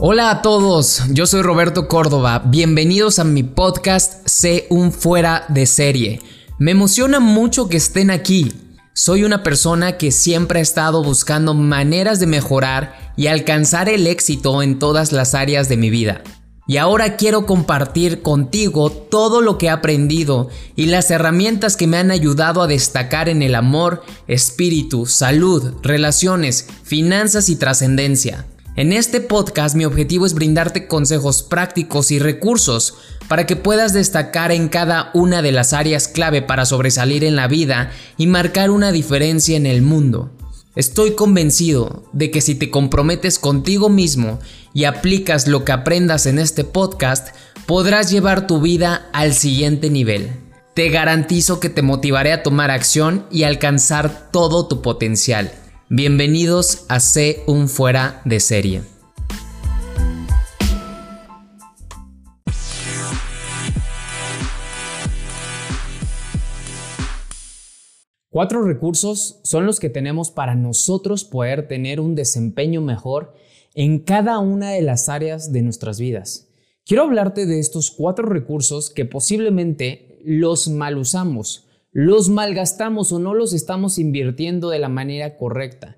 Hola a todos, yo soy Roberto Córdoba, bienvenidos a mi podcast Sé un fuera de serie. Me emociona mucho que estén aquí. Soy una persona que siempre ha estado buscando maneras de mejorar y alcanzar el éxito en todas las áreas de mi vida. Y ahora quiero compartir contigo todo lo que he aprendido y las herramientas que me han ayudado a destacar en el amor, espíritu, salud, relaciones, finanzas y trascendencia. En este podcast mi objetivo es brindarte consejos prácticos y recursos para que puedas destacar en cada una de las áreas clave para sobresalir en la vida y marcar una diferencia en el mundo. Estoy convencido de que si te comprometes contigo mismo y aplicas lo que aprendas en este podcast, podrás llevar tu vida al siguiente nivel. Te garantizo que te motivaré a tomar acción y alcanzar todo tu potencial. Bienvenidos a C un fuera de serie. Cuatro recursos son los que tenemos para nosotros poder tener un desempeño mejor en cada una de las áreas de nuestras vidas. Quiero hablarte de estos cuatro recursos que posiblemente los mal usamos los malgastamos o no los estamos invirtiendo de la manera correcta.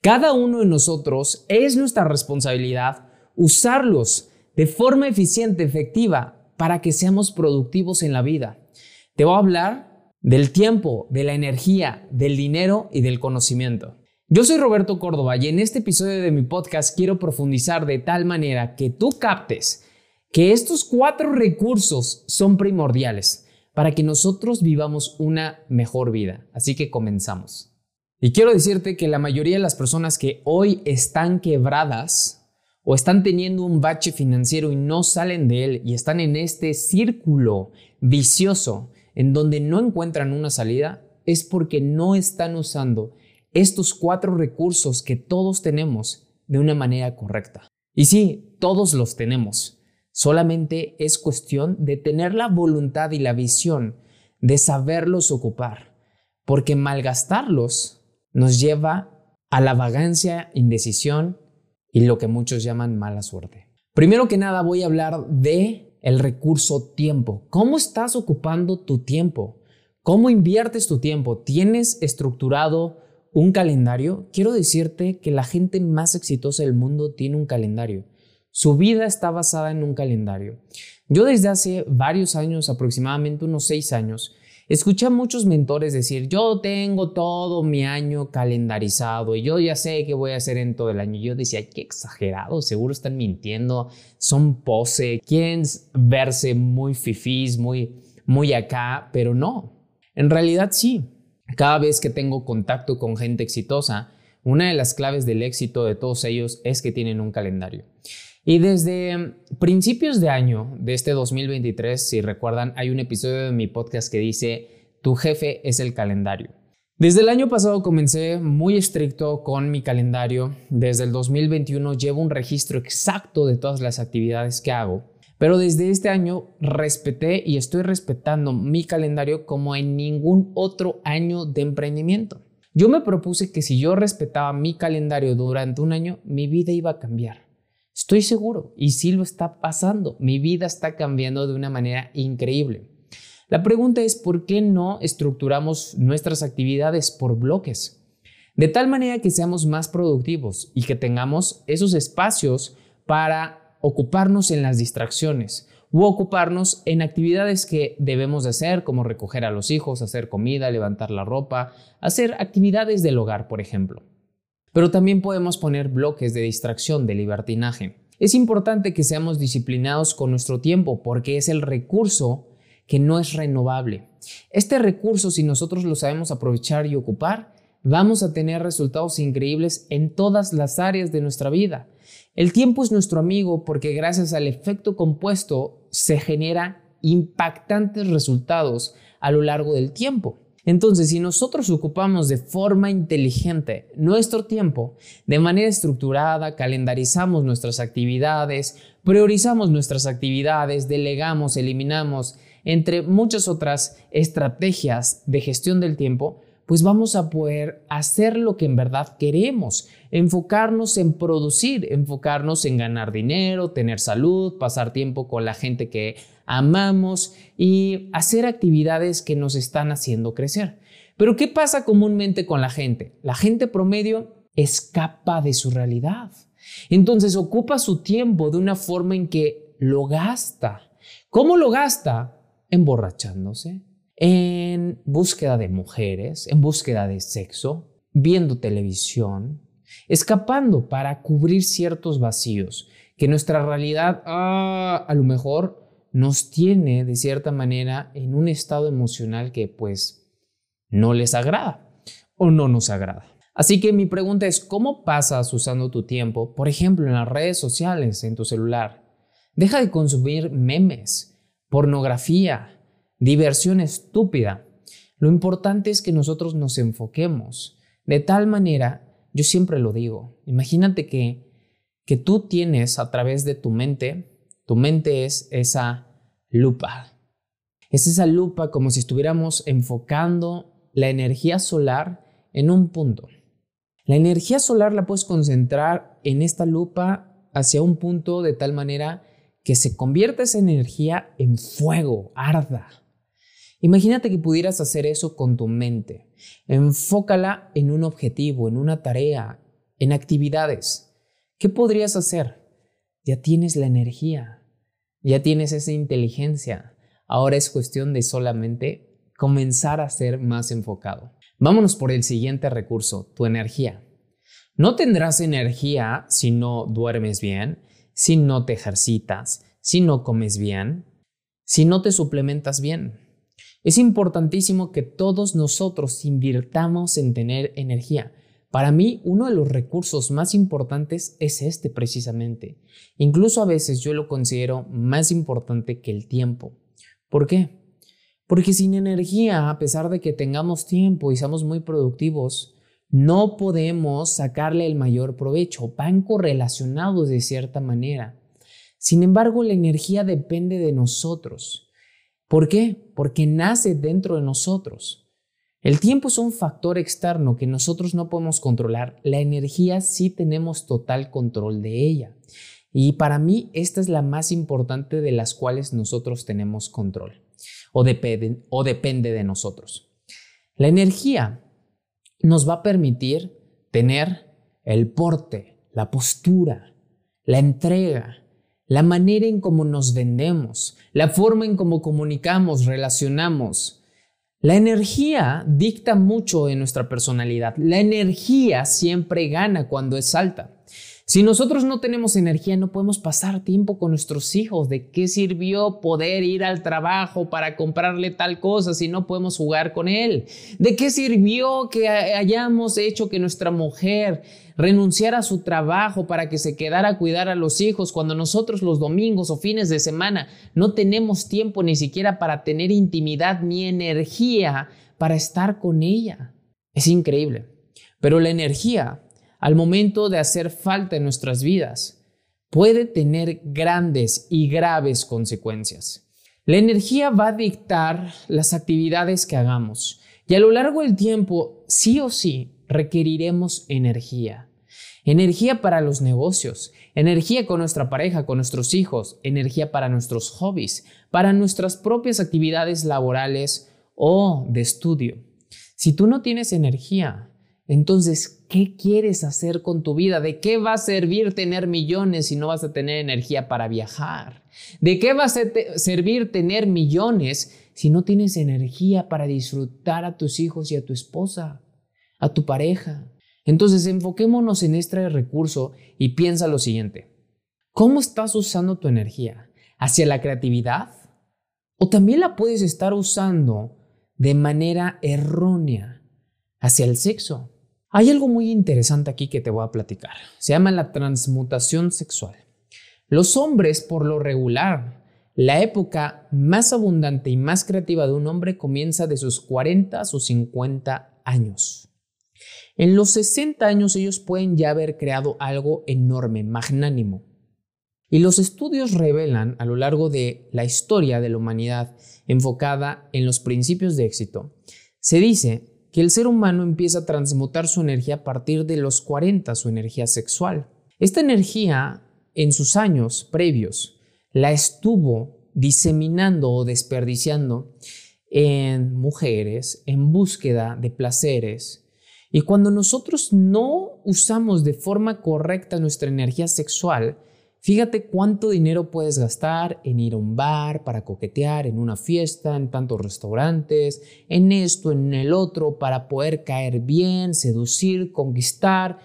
Cada uno de nosotros es nuestra responsabilidad usarlos de forma eficiente, efectiva, para que seamos productivos en la vida. Te voy a hablar del tiempo, de la energía, del dinero y del conocimiento. Yo soy Roberto Córdoba y en este episodio de mi podcast quiero profundizar de tal manera que tú captes que estos cuatro recursos son primordiales para que nosotros vivamos una mejor vida. Así que comenzamos. Y quiero decirte que la mayoría de las personas que hoy están quebradas o están teniendo un bache financiero y no salen de él y están en este círculo vicioso en donde no encuentran una salida, es porque no están usando estos cuatro recursos que todos tenemos de una manera correcta. Y sí, todos los tenemos. Solamente es cuestión de tener la voluntad y la visión de saberlos ocupar, porque malgastarlos nos lleva a la vagancia, indecisión y lo que muchos llaman mala suerte. Primero que nada voy a hablar de el recurso tiempo. ¿Cómo estás ocupando tu tiempo? ¿Cómo inviertes tu tiempo? ¿Tienes estructurado un calendario? Quiero decirte que la gente más exitosa del mundo tiene un calendario. Su vida está basada en un calendario. Yo desde hace varios años, aproximadamente unos seis años, escuché a muchos mentores decir, yo tengo todo mi año calendarizado y yo ya sé qué voy a hacer en todo el año. yo decía, qué exagerado, seguro están mintiendo, son pose, quieren verse muy fifís, muy, muy acá, pero no. En realidad sí. Cada vez que tengo contacto con gente exitosa, una de las claves del éxito de todos ellos es que tienen un calendario. Y desde principios de año de este 2023, si recuerdan, hay un episodio de mi podcast que dice, tu jefe es el calendario. Desde el año pasado comencé muy estricto con mi calendario. Desde el 2021 llevo un registro exacto de todas las actividades que hago. Pero desde este año respeté y estoy respetando mi calendario como en ningún otro año de emprendimiento. Yo me propuse que si yo respetaba mi calendario durante un año, mi vida iba a cambiar. Estoy seguro, y sí lo está pasando. Mi vida está cambiando de una manera increíble. La pregunta es, ¿por qué no estructuramos nuestras actividades por bloques? De tal manera que seamos más productivos y que tengamos esos espacios para ocuparnos en las distracciones u ocuparnos en actividades que debemos de hacer, como recoger a los hijos, hacer comida, levantar la ropa, hacer actividades del hogar, por ejemplo. Pero también podemos poner bloques de distracción, de libertinaje. Es importante que seamos disciplinados con nuestro tiempo porque es el recurso que no es renovable. Este recurso, si nosotros lo sabemos aprovechar y ocupar, vamos a tener resultados increíbles en todas las áreas de nuestra vida. El tiempo es nuestro amigo porque gracias al efecto compuesto se genera impactantes resultados a lo largo del tiempo. Entonces, si nosotros ocupamos de forma inteligente nuestro tiempo, de manera estructurada, calendarizamos nuestras actividades, priorizamos nuestras actividades, delegamos, eliminamos, entre muchas otras estrategias de gestión del tiempo, pues vamos a poder hacer lo que en verdad queremos, enfocarnos en producir, enfocarnos en ganar dinero, tener salud, pasar tiempo con la gente que amamos y hacer actividades que nos están haciendo crecer. Pero ¿qué pasa comúnmente con la gente? La gente promedio escapa de su realidad. Entonces ocupa su tiempo de una forma en que lo gasta. ¿Cómo lo gasta? Emborrachándose, en búsqueda de mujeres, en búsqueda de sexo, viendo televisión, escapando para cubrir ciertos vacíos que nuestra realidad ah, a lo mejor nos tiene de cierta manera en un estado emocional que pues no les agrada o no nos agrada. Así que mi pregunta es, ¿cómo pasas usando tu tiempo, por ejemplo, en las redes sociales, en tu celular? Deja de consumir memes, pornografía, diversión estúpida. Lo importante es que nosotros nos enfoquemos. De tal manera, yo siempre lo digo, imagínate que, que tú tienes a través de tu mente, tu mente es esa lupa. Es esa lupa como si estuviéramos enfocando la energía solar en un punto. La energía solar la puedes concentrar en esta lupa hacia un punto de tal manera que se convierta esa energía en fuego, arda. Imagínate que pudieras hacer eso con tu mente. Enfócala en un objetivo, en una tarea, en actividades. ¿Qué podrías hacer? Ya tienes la energía, ya tienes esa inteligencia. Ahora es cuestión de solamente comenzar a ser más enfocado. Vámonos por el siguiente recurso, tu energía. No tendrás energía si no duermes bien, si no te ejercitas, si no comes bien, si no te suplementas bien. Es importantísimo que todos nosotros invirtamos en tener energía. Para mí, uno de los recursos más importantes es este precisamente. Incluso a veces yo lo considero más importante que el tiempo. ¿Por qué? Porque sin energía, a pesar de que tengamos tiempo y seamos muy productivos, no podemos sacarle el mayor provecho. Van correlacionados de cierta manera. Sin embargo, la energía depende de nosotros. ¿Por qué? Porque nace dentro de nosotros. El tiempo es un factor externo que nosotros no podemos controlar. La energía sí tenemos total control de ella. Y para mí esta es la más importante de las cuales nosotros tenemos control o, depende, o depende de nosotros. La energía nos va a permitir tener el porte, la postura, la entrega, la manera en cómo nos vendemos, la forma en cómo comunicamos, relacionamos. La energía dicta mucho en nuestra personalidad. La energía siempre gana cuando es alta. Si nosotros no tenemos energía, no podemos pasar tiempo con nuestros hijos. ¿De qué sirvió poder ir al trabajo para comprarle tal cosa si no podemos jugar con él? ¿De qué sirvió que hayamos hecho que nuestra mujer renunciara a su trabajo para que se quedara a cuidar a los hijos cuando nosotros los domingos o fines de semana no tenemos tiempo ni siquiera para tener intimidad ni energía para estar con ella? Es increíble. Pero la energía al momento de hacer falta en nuestras vidas, puede tener grandes y graves consecuencias. La energía va a dictar las actividades que hagamos y a lo largo del tiempo, sí o sí, requeriremos energía. Energía para los negocios, energía con nuestra pareja, con nuestros hijos, energía para nuestros hobbies, para nuestras propias actividades laborales o de estudio. Si tú no tienes energía, entonces, ¿qué quieres hacer con tu vida? ¿De qué va a servir tener millones si no vas a tener energía para viajar? ¿De qué va a servir tener millones si no tienes energía para disfrutar a tus hijos y a tu esposa, a tu pareja? Entonces, enfoquémonos en este recurso y piensa lo siguiente. ¿Cómo estás usando tu energía? ¿Hacia la creatividad? ¿O también la puedes estar usando de manera errónea hacia el sexo? Hay algo muy interesante aquí que te voy a platicar. Se llama la transmutación sexual. Los hombres, por lo regular, la época más abundante y más creativa de un hombre comienza de sus 40 a sus 50 años. En los 60 años ellos pueden ya haber creado algo enorme, magnánimo. Y los estudios revelan a lo largo de la historia de la humanidad enfocada en los principios de éxito, se dice que el ser humano empieza a transmutar su energía a partir de los 40, su energía sexual. Esta energía, en sus años previos, la estuvo diseminando o desperdiciando en mujeres en búsqueda de placeres. Y cuando nosotros no usamos de forma correcta nuestra energía sexual, Fíjate cuánto dinero puedes gastar en ir a un bar para coquetear, en una fiesta, en tantos restaurantes, en esto, en el otro, para poder caer bien, seducir, conquistar,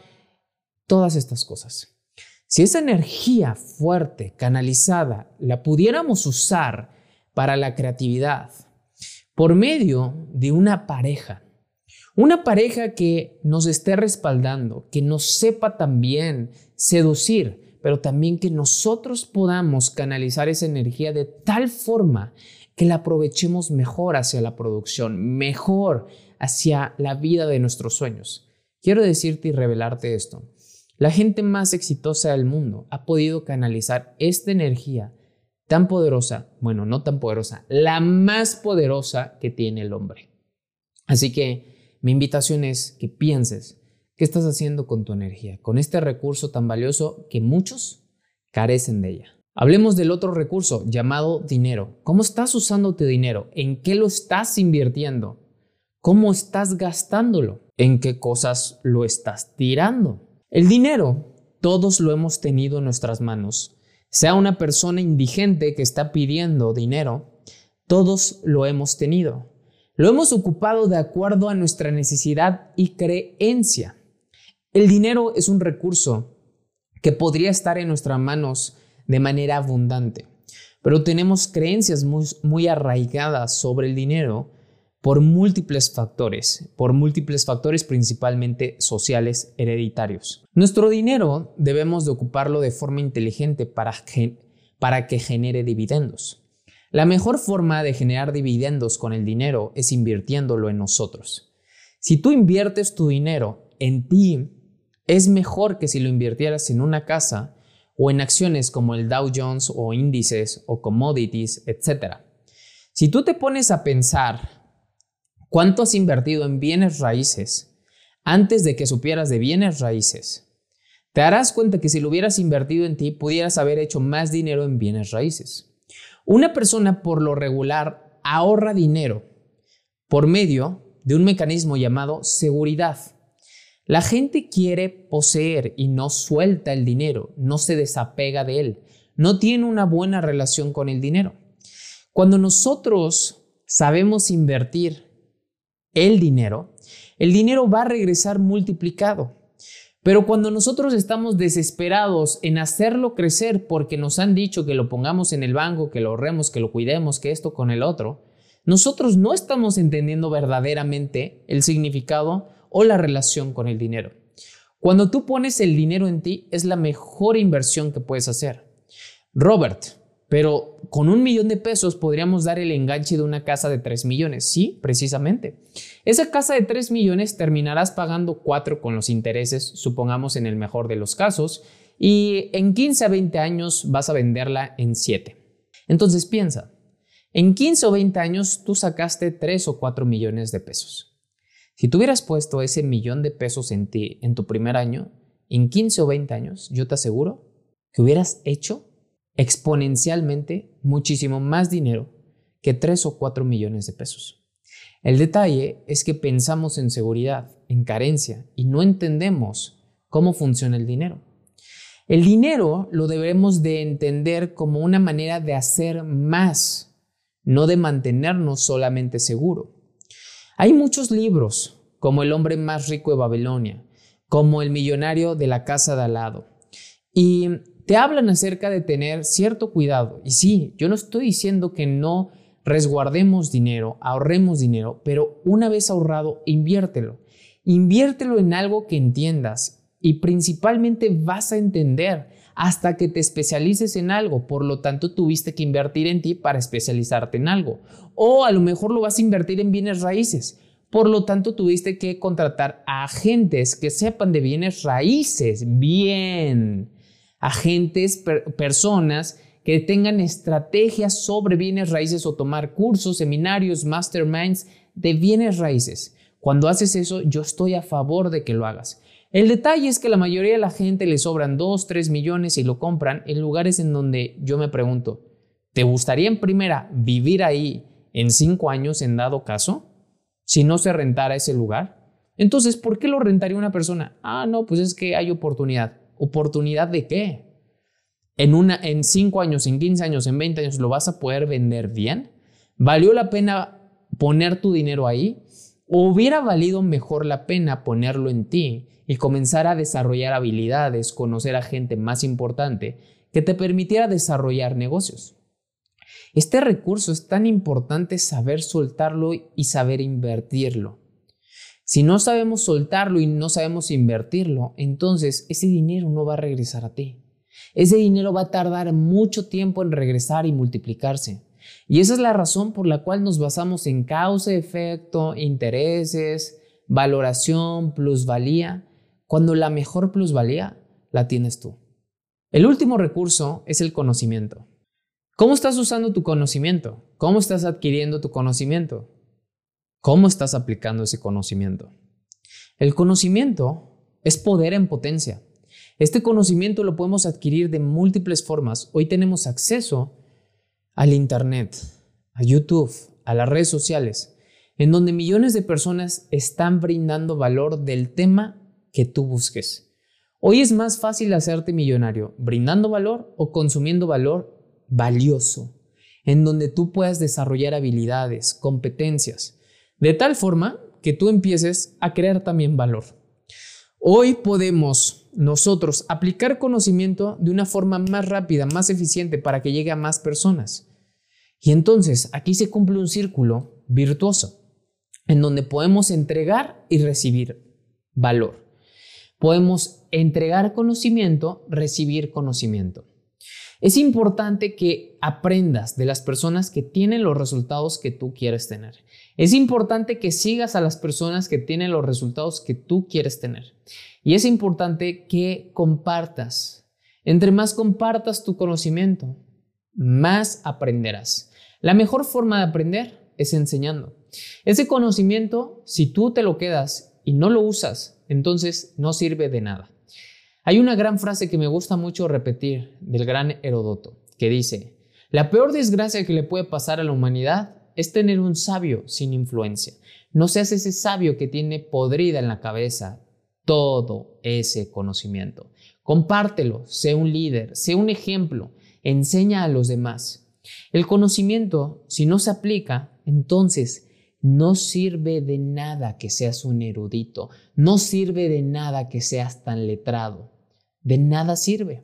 todas estas cosas. Si esa energía fuerte, canalizada, la pudiéramos usar para la creatividad, por medio de una pareja, una pareja que nos esté respaldando, que nos sepa también seducir, pero también que nosotros podamos canalizar esa energía de tal forma que la aprovechemos mejor hacia la producción, mejor hacia la vida de nuestros sueños. Quiero decirte y revelarte esto. La gente más exitosa del mundo ha podido canalizar esta energía tan poderosa, bueno, no tan poderosa, la más poderosa que tiene el hombre. Así que mi invitación es que pienses ¿Qué estás haciendo con tu energía? Con este recurso tan valioso que muchos carecen de ella. Hablemos del otro recurso llamado dinero. ¿Cómo estás usando tu dinero? ¿En qué lo estás invirtiendo? ¿Cómo estás gastándolo? ¿En qué cosas lo estás tirando? El dinero, todos lo hemos tenido en nuestras manos. Sea una persona indigente que está pidiendo dinero, todos lo hemos tenido. Lo hemos ocupado de acuerdo a nuestra necesidad y creencia. El dinero es un recurso que podría estar en nuestras manos de manera abundante, pero tenemos creencias muy, arraigadas sobre el dinero por múltiples factores, por múltiples factores principalmente sociales hereditarios. Nuestro dinero debemos de ocuparlo de forma inteligente para, para que genere dividendos. La mejor forma de generar dividendos con el dinero es invirtiéndolo en nosotros. Si tú inviertes tu dinero en ti, es mejor que si lo invirtieras en una casa o en acciones como el Dow Jones o índices o commodities, etc. Si tú te pones a pensar cuánto has invertido en bienes raíces antes de que supieras de bienes raíces, te darás cuenta que si lo hubieras invertido en ti, pudieras haber hecho más dinero en bienes raíces. Una persona por lo regular ahorra dinero por medio de un mecanismo llamado seguridad. La gente quiere poseer y no suelta el dinero, no se desapega de él, no tiene una buena relación con el dinero. Cuando nosotros sabemos invertir el dinero, el dinero va a regresar multiplicado. Pero cuando nosotros estamos desesperados en hacerlo crecer porque nos han dicho que lo pongamos en el banco, que lo ahorremos, que lo cuidemos, que esto con el otro, nosotros no estamos entendiendo verdaderamente el significado o la relación con el dinero. Cuando tú pones el dinero en ti es la mejor inversión que puedes hacer. Robert, pero con un millón de pesos podríamos dar el enganche de una casa de 3 millones. Sí, precisamente. Esa casa de 3 millones terminarás pagando 4 con los intereses, supongamos en el mejor de los casos, y en 15 a 20 años vas a venderla en 7. Entonces piensa, en 15 o 20 años tú sacaste 3 o 4 millones de pesos. Si tú hubieras puesto ese millón de pesos en ti en tu primer año, en 15 o 20 años, yo te aseguro que hubieras hecho exponencialmente muchísimo más dinero que 3 o 4 millones de pesos. El detalle es que pensamos en seguridad, en carencia y no entendemos cómo funciona el dinero. El dinero lo debemos de entender como una manera de hacer más, no de mantenernos solamente seguro. Hay muchos libros, como El hombre más rico de Babilonia, como El millonario de la casa de al lado, y te hablan acerca de tener cierto cuidado. Y sí, yo no estoy diciendo que no resguardemos dinero, ahorremos dinero, pero una vez ahorrado, inviértelo. Inviértelo en algo que entiendas y principalmente vas a entender hasta que te especialices en algo. Por lo tanto, tuviste que invertir en ti para especializarte en algo. O a lo mejor lo vas a invertir en bienes raíces. Por lo tanto, tuviste que contratar a agentes que sepan de bienes raíces. Bien. Agentes, personas que tengan estrategias sobre bienes raíces o tomar cursos, seminarios, masterminds de bienes raíces. Cuando haces eso, yo estoy a favor de que lo hagas. El detalle es que la mayoría de la gente le sobran 2, 3 millones y lo compran en lugares en donde yo me pregunto, ¿te gustaría en primera vivir ahí en 5 años en dado caso? Si no se rentara ese lugar. Entonces, ¿por qué lo rentaría una persona? Ah, no, pues es que hay oportunidad. ¿Oportunidad de qué? En, una, en 5 años, en 15 años, en 20 años, ¿lo vas a poder vender bien? ¿Valió la pena poner tu dinero ahí? ¿O hubiera valido mejor la pena ponerlo en ti y comenzar a desarrollar habilidades, conocer a gente más importante que te permitiera desarrollar negocios. Este recurso es tan importante saber soltarlo y saber invertirlo. Si no sabemos soltarlo y no sabemos invertirlo, entonces ese dinero no va a regresar a ti. Ese dinero va a tardar mucho tiempo en regresar y multiplicarse. Y esa es la razón por la cual nos basamos en causa, efecto, intereses, valoración, plusvalía, cuando la mejor plusvalía la tienes tú. El último recurso es el conocimiento. ¿Cómo estás usando tu conocimiento? ¿Cómo estás adquiriendo tu conocimiento? ¿Cómo estás aplicando ese conocimiento? El conocimiento es poder en potencia. Este conocimiento lo podemos adquirir de múltiples formas. Hoy tenemos acceso al Internet, a YouTube, a las redes sociales, en donde millones de personas están brindando valor del tema que tú busques. Hoy es más fácil hacerte millonario brindando valor o consumiendo valor valioso, en donde tú puedas desarrollar habilidades, competencias, de tal forma que tú empieces a crear también valor. Hoy podemos nosotros aplicar conocimiento de una forma más rápida, más eficiente para que llegue a más personas. Y entonces aquí se cumple un círculo virtuoso en donde podemos entregar y recibir valor. Podemos entregar conocimiento, recibir conocimiento. Es importante que aprendas de las personas que tienen los resultados que tú quieres tener. Es importante que sigas a las personas que tienen los resultados que tú quieres tener. Y es importante que compartas. Entre más compartas tu conocimiento, más aprenderás. La mejor forma de aprender es enseñando. Ese conocimiento, si tú te lo quedas y no lo usas, entonces no sirve de nada. Hay una gran frase que me gusta mucho repetir del gran Herodoto, que dice, la peor desgracia que le puede pasar a la humanidad es tener un sabio sin influencia. No seas ese sabio que tiene podrida en la cabeza todo ese conocimiento. Compártelo, sé un líder, sé un ejemplo, enseña a los demás. El conocimiento, si no se aplica, entonces no sirve de nada que seas un erudito, no sirve de nada que seas tan letrado, de nada sirve.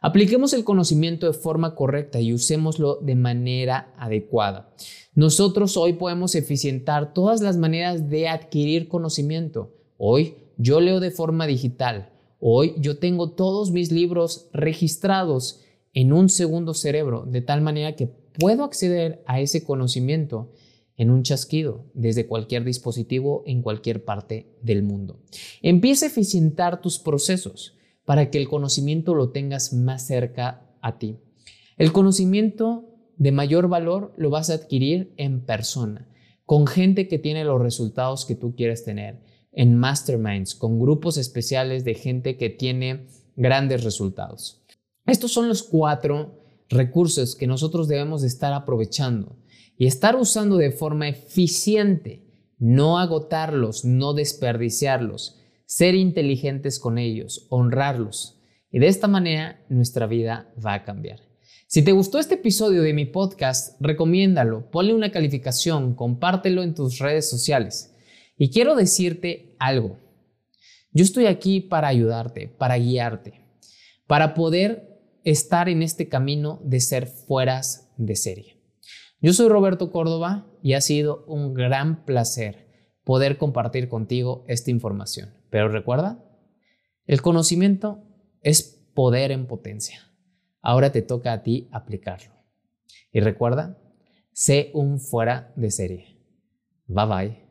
Apliquemos el conocimiento de forma correcta y usémoslo de manera adecuada. Nosotros hoy podemos eficientar todas las maneras de adquirir conocimiento. Hoy yo leo de forma digital. Hoy yo tengo todos mis libros registrados en un segundo cerebro, de tal manera que puedo acceder a ese conocimiento en un chasquido desde cualquier dispositivo en cualquier parte del mundo. Empieza a eficientar tus procesos para que el conocimiento lo tengas más cerca a ti. El conocimiento de mayor valor lo vas a adquirir en persona, con gente que tiene los resultados que tú quieres tener, en masterminds, con grupos especiales de gente que tiene grandes resultados. Estos son los cuatro recursos que nosotros debemos de estar aprovechando y estar usando de forma eficiente, no agotarlos, no desperdiciarlos, ser inteligentes con ellos, honrarlos. Y de esta manera nuestra vida va a cambiar. Si te gustó este episodio de mi podcast, recomiéndalo, ponle una calificación, compártelo en tus redes sociales. Y quiero decirte algo. Yo estoy aquí para ayudarte, para guiarte, para poder estar en este camino de ser fueras de serie. Yo soy Roberto Córdoba y ha sido un gran placer poder compartir contigo esta información. Pero recuerda, el conocimiento es poder en potencia. Ahora te toca a ti aplicarlo. Y recuerda, sé un fuera de serie. Bye bye.